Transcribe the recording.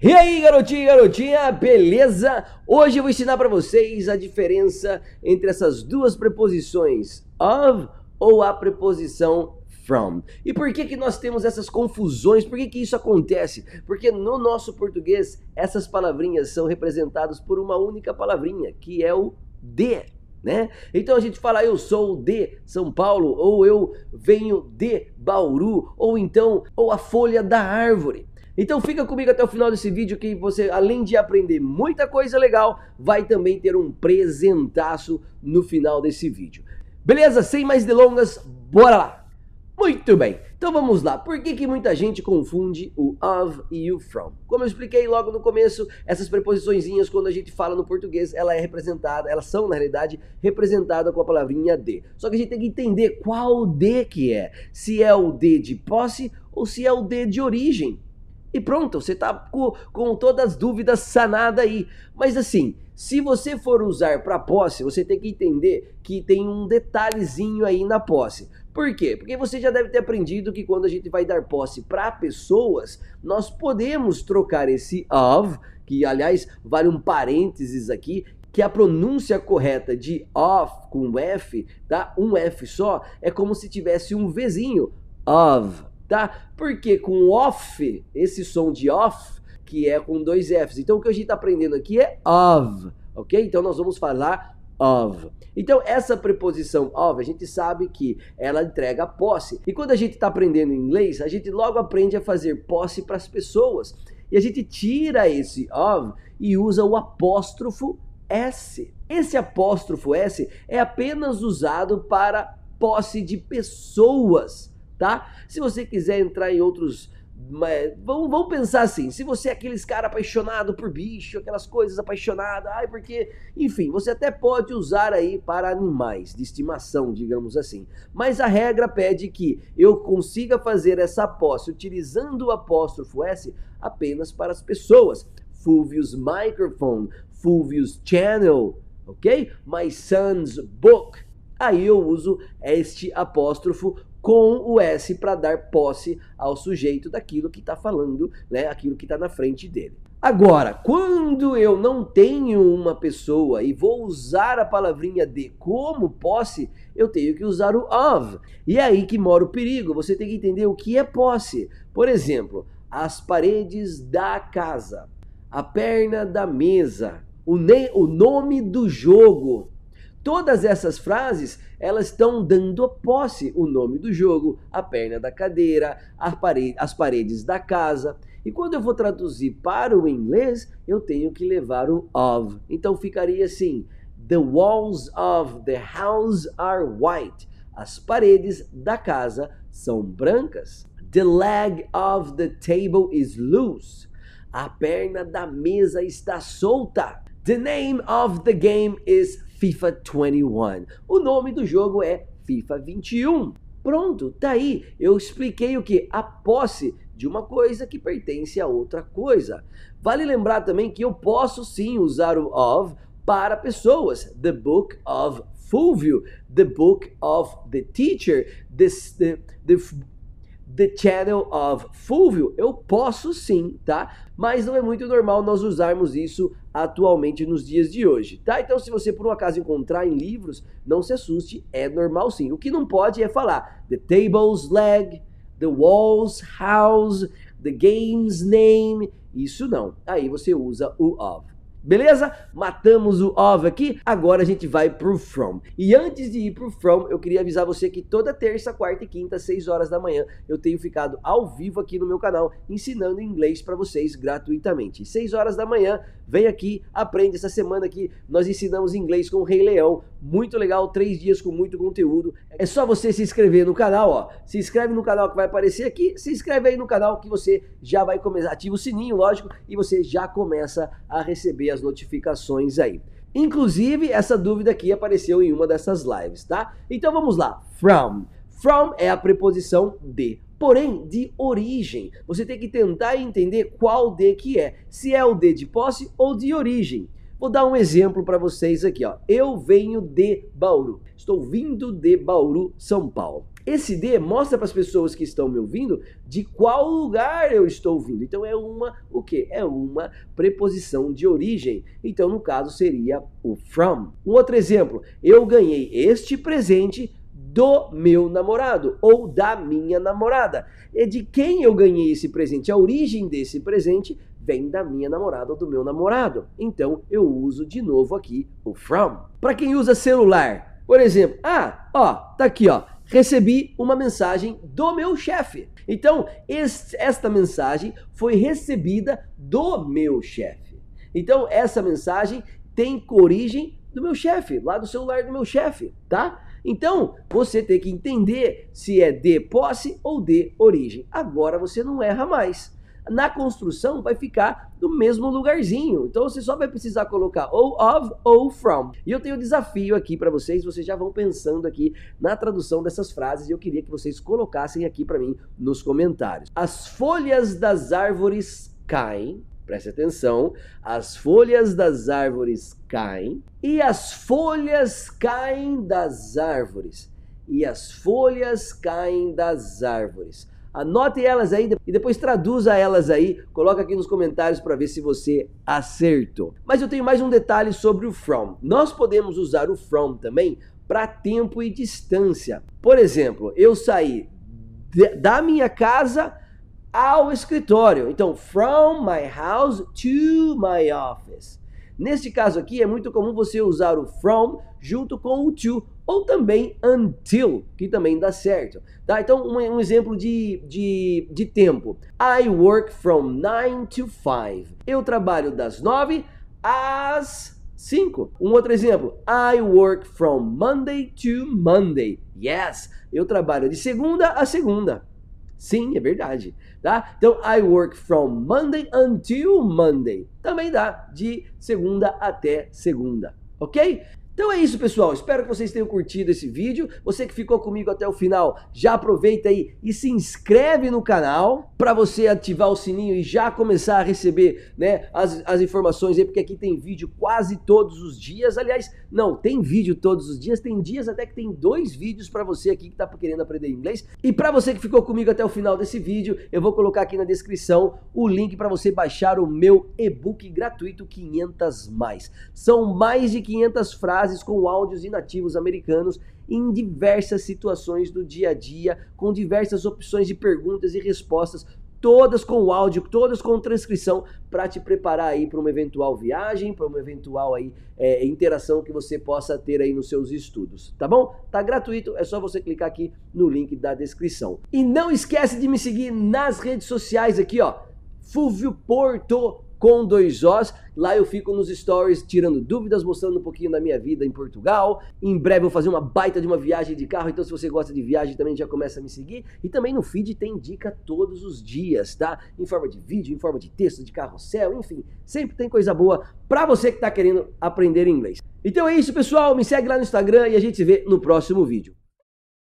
E aí, garotinho e garotinha, beleza? Hoje eu vou ensinar para vocês a diferença entre essas duas preposições of ou a preposição from. E por que que nós temos essas confusões? Por que que isso acontece? Porque no nosso português essas palavrinhas são representadas por uma única palavrinha, que é o de. Né? Então a gente fala eu sou de São Paulo, ou eu venho de Bauru, ou então, ou a folha da árvore. Então fica comigo até o final desse vídeo que você, além de aprender muita coisa legal, vai também ter um presentaço no final desse vídeo. Beleza? Sem mais delongas, bora lá! Muito bem, então vamos lá. Por que, que muita gente confunde o of e o from? Como eu expliquei logo no começo, essas preposiçõezinhas, quando a gente fala no português, ela é representada, elas são, na realidade, representadas com a palavrinha de. Só que a gente tem que entender qual de que é. Se é o de de posse ou se é o de de origem. E pronto, você está com, com todas as dúvidas sanadas aí. Mas assim, se você for usar para posse, você tem que entender que tem um detalhezinho aí na posse. Por quê? Porque você já deve ter aprendido que quando a gente vai dar posse para pessoas, nós podemos trocar esse of, que aliás vale um parênteses aqui, que a pronúncia correta de of com F, tá? Um F só, é como se tivesse um Vzinho, of, tá? Porque com off, esse som de off, que é com dois Fs. Então o que a gente está aprendendo aqui é of, ok? Então nós vamos falar of. Então essa preposição of, a gente sabe que ela entrega posse. E quando a gente está aprendendo inglês, a gente logo aprende a fazer posse para as pessoas. E a gente tira esse of e usa o apóstrofo S. Esse apóstrofo S é apenas usado para posse de pessoas tá? Se você quiser entrar em outros mas vamos, vamos pensar assim, se você é aqueles cara apaixonado por bicho, aquelas coisas apaixonadas, ai porque, enfim, você até pode usar aí para animais de estimação, digamos assim. Mas a regra pede que eu consiga fazer essa posse utilizando o apóstrofo S apenas para as pessoas. Fulvius microphone, Fulvius channel, ok? My son's book. Aí eu uso este apóstrofo com o S para dar posse ao sujeito daquilo que está falando, né, aquilo que está na frente dele. Agora, quando eu não tenho uma pessoa e vou usar a palavrinha de como posse, eu tenho que usar o of. E é aí que mora o perigo. Você tem que entender o que é posse. Por exemplo, as paredes da casa, a perna da mesa, o, o nome do jogo, Todas essas frases, elas estão dando posse o nome do jogo, a perna da cadeira, parede, as paredes da casa. E quando eu vou traduzir para o inglês, eu tenho que levar o of. Então ficaria assim: The walls of the house are white. As paredes da casa são brancas. The leg of the table is loose. A perna da mesa está solta. The name of the game is FIFA 21. O nome do jogo é FIFA 21. Pronto, tá aí. Eu expliquei o que? A posse de uma coisa que pertence a outra coisa. Vale lembrar também que eu posso sim usar o of para pessoas. The Book of Fulvio, The Book of the Teacher, this, the, the The Channel of Fulvio, eu posso sim, tá? Mas não é muito normal nós usarmos isso atualmente nos dias de hoje, tá? Então, se você por um acaso encontrar em livros, não se assuste, é normal sim. O que não pode é falar the table's leg, the wall's house, the game's name, isso não. Aí você usa o of. Beleza? Matamos o of aqui, agora a gente vai pro from. E antes de ir pro from, eu queria avisar você que toda terça, quarta e quinta, às 6 horas da manhã, eu tenho ficado ao vivo aqui no meu canal ensinando inglês para vocês gratuitamente. 6 horas da manhã, vem aqui, aprende essa semana aqui. Nós ensinamos inglês com o Rei Leão, muito legal, três dias com muito conteúdo. É só você se inscrever no canal, ó. Se inscreve no canal que vai aparecer aqui, se inscreve aí no canal que você já vai começar, ativa o sininho, lógico, e você já começa a receber as notificações aí. Inclusive, essa dúvida aqui apareceu em uma dessas lives, tá? Então vamos lá. From. From é a preposição de. Porém, de origem. Você tem que tentar entender qual de que é. Se é o de de posse ou de origem. Vou dar um exemplo para vocês aqui, ó. Eu venho de Bauru. Estou vindo de Bauru, São Paulo. Esse de mostra para as pessoas que estão me ouvindo de qual lugar eu estou vindo. Então é uma o que? É uma preposição de origem. Então no caso seria o from. Um outro exemplo, eu ganhei este presente do meu namorado ou da minha namorada. É de quem eu ganhei esse presente. A origem desse presente vem da minha namorada ou do meu namorado. Então eu uso de novo aqui o from. Para quem usa celular, por exemplo, ah, ó, tá aqui, ó. Recebi uma mensagem do meu chefe. Então, este, esta mensagem foi recebida do meu chefe. Então, essa mensagem tem origem do meu chefe, lá do celular do meu chefe, tá? Então, você tem que entender se é de posse ou de origem. Agora você não erra mais. Na construção vai ficar do mesmo lugarzinho. Então você só vai precisar colocar ou of ou from. E eu tenho um desafio aqui para vocês, vocês já vão pensando aqui na tradução dessas frases e eu queria que vocês colocassem aqui para mim nos comentários. As folhas das árvores caem Preste atenção, as folhas das árvores caem e as folhas caem das árvores. E as folhas caem das árvores. Anote elas aí e depois traduza elas aí. Coloca aqui nos comentários para ver se você acertou. Mas eu tenho mais um detalhe sobre o from. Nós podemos usar o from também para tempo e distância. Por exemplo, eu saí da minha casa ao escritório. Então, from my house to my office. Neste caso aqui, é muito comum você usar o from junto com o to, ou também until, que também dá certo. Tá? Então, um, um exemplo de, de, de tempo. I work from 9 to 5. Eu trabalho das 9 às 5. Um outro exemplo. I work from Monday to Monday. Yes, eu trabalho de segunda a segunda. Sim, é verdade, tá? Então, I work from Monday until Monday. Também dá de segunda até segunda, ok? Então é isso, pessoal. Espero que vocês tenham curtido esse vídeo. Você que ficou comigo até o final, já aproveita aí e se inscreve no canal para você ativar o sininho e já começar a receber né, as, as informações aí, porque aqui tem vídeo quase todos os dias. Aliás, não, tem vídeo todos os dias. Tem dias até que tem dois vídeos para você aqui que está querendo aprender inglês. E para você que ficou comigo até o final desse vídeo, eu vou colocar aqui na descrição o link para você baixar o meu e-book gratuito 500 mais. São mais de 500 frases com áudios inativos americanos em diversas situações do dia a dia, com diversas opções de perguntas e respostas, todas com áudio, todas com transcrição, para te preparar aí para uma eventual viagem, para uma eventual aí é, interação que você possa ter aí nos seus estudos, tá bom? Tá gratuito, é só você clicar aqui no link da descrição. E não esquece de me seguir nas redes sociais aqui, ó, Fúvio Porto com dois Os. Lá eu fico nos stories tirando dúvidas, mostrando um pouquinho da minha vida em Portugal. Em breve vou fazer uma baita de uma viagem de carro, então se você gosta de viagem também já começa a me seguir. E também no feed tem dica todos os dias, tá? Em forma de vídeo, em forma de texto, de carrossel, enfim. Sempre tem coisa boa para você que está querendo aprender inglês. Então é isso, pessoal. Me segue lá no Instagram e a gente se vê no próximo vídeo.